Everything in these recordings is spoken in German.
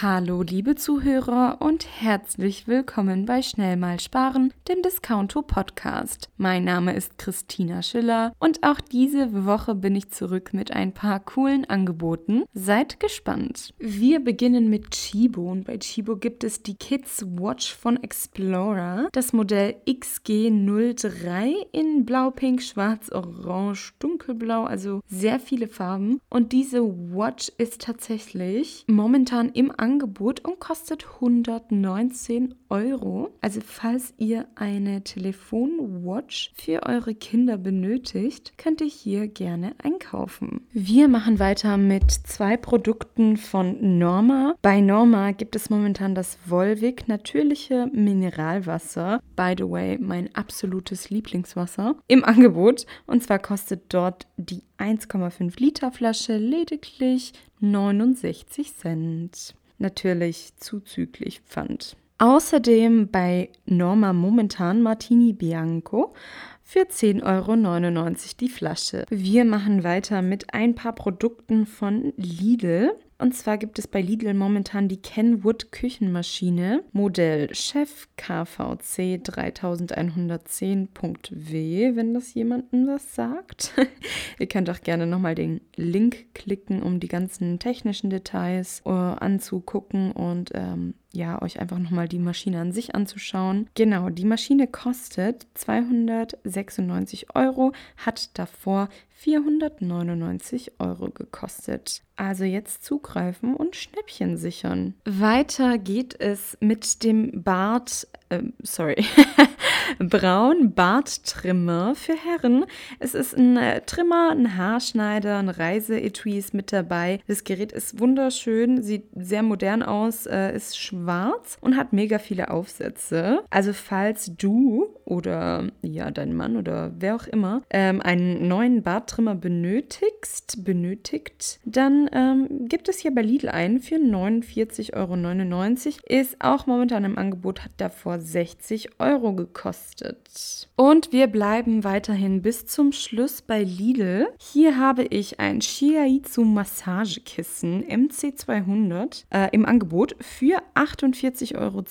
Hallo liebe Zuhörer und herzlich willkommen bei Schnell mal sparen, dem Discounto Podcast. Mein Name ist Christina Schiller und auch diese Woche bin ich zurück mit ein paar coolen Angeboten. Seid gespannt. Wir beginnen mit Chibo und bei Chibo gibt es die Kids Watch von Explorer, das Modell XG03 in blau, pink, schwarz, orange, dunkelblau, also sehr viele Farben und diese Watch ist tatsächlich momentan im Angebot Angebot und kostet 119 Euro. Also falls ihr eine Telefonwatch für eure Kinder benötigt, könnt ihr hier gerne einkaufen. Wir machen weiter mit zwei Produkten von Norma. Bei Norma gibt es momentan das Volvic natürliche Mineralwasser. By the way, mein absolutes Lieblingswasser im Angebot. Und zwar kostet dort die 1,5 Liter Flasche lediglich 69 Cent natürlich zuzüglich Pfand. Außerdem bei Norma momentan Martini Bianco für 10,99 Euro die Flasche. Wir machen weiter mit ein paar Produkten von Lidl. Und zwar gibt es bei Lidl momentan die Kenwood Küchenmaschine Modell Chef KVC 3110.w, wenn das jemandem was sagt. Ihr könnt auch gerne nochmal den Link klicken, um die ganzen technischen Details uh, anzugucken und ähm, ja, euch einfach nochmal die Maschine an sich anzuschauen. Genau, die Maschine kostet 296 Euro, hat davor 499 Euro gekostet. Also jetzt zugreifen und Schnäppchen sichern. Weiter geht es mit dem Bart, äh, sorry, Braun Barttrimmer für Herren. Es ist ein äh, Trimmer, ein Haarschneider, ein Reiseetui ist mit dabei. Das Gerät ist wunderschön, sieht sehr modern aus, äh, ist schwarz und hat mega viele Aufsätze. Also falls du oder ja dein Mann oder wer auch immer ähm, einen neuen Barttrimmer benötigst, benötigt, dann ähm, gibt es hier bei Lidl einen für 49,99 Euro. Ist auch momentan im Angebot, hat davor 60 Euro gekostet. Und wir bleiben weiterhin bis zum Schluss bei Lidl. Hier habe ich ein Shiaizu Massagekissen MC200 äh, im Angebot für 48,20 Euro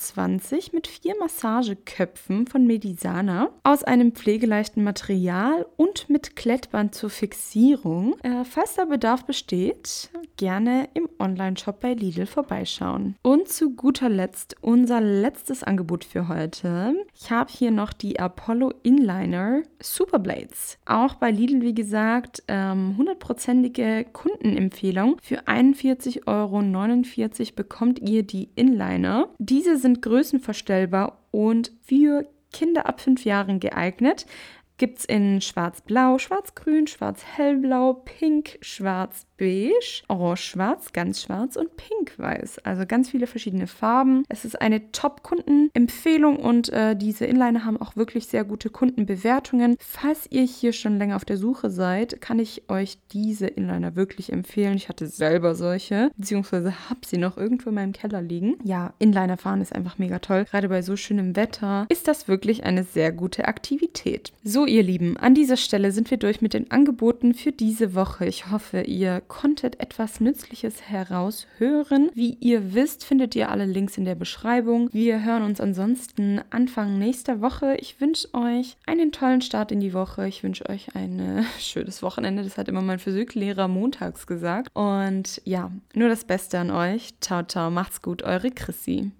mit vier Massageköpfen von Medisana aus einem pflegeleichten Material und mit Klettband zur Fixierung. Äh, falls da Bedarf besteht, gerne im Online-Shop bei Lidl vorbeischauen. Und zu guter Letzt unser letztes Angebot für heute. Ich habe hier noch die Apollo Inliner Superblades. Auch bei Lidl, wie gesagt, ähm, hundertprozentige Kundenempfehlung. Für 41,49 Euro bekommt ihr die Inliner. Diese sind größenverstellbar und für Kinder ab 5 Jahren geeignet gibt es in schwarz-blau, schwarz-grün, schwarz-hellblau, pink, schwarz, beige, orange-schwarz, ganz schwarz und pink-weiß. Also ganz viele verschiedene Farben. Es ist eine Top-Kundenempfehlung und äh, diese Inliner haben auch wirklich sehr gute Kundenbewertungen. Falls ihr hier schon länger auf der Suche seid, kann ich euch diese Inliner wirklich empfehlen. Ich hatte selber solche, beziehungsweise habe sie noch irgendwo in meinem Keller liegen. Ja, Inliner fahren ist einfach mega toll. Gerade bei so schönem Wetter ist das wirklich eine sehr gute Aktivität. So, ihr Lieben, an dieser Stelle sind wir durch mit den Angeboten für diese Woche. Ich hoffe, ihr konntet etwas Nützliches heraushören. Wie ihr wisst, findet ihr alle Links in der Beschreibung. Wir hören uns ansonsten Anfang nächster Woche. Ich wünsche euch einen tollen Start in die Woche. Ich wünsche euch ein schönes Wochenende. Das hat immer mein Physiklehrer montags gesagt. Und ja, nur das Beste an euch. Ciao, ciao. Macht's gut, eure Chrissy.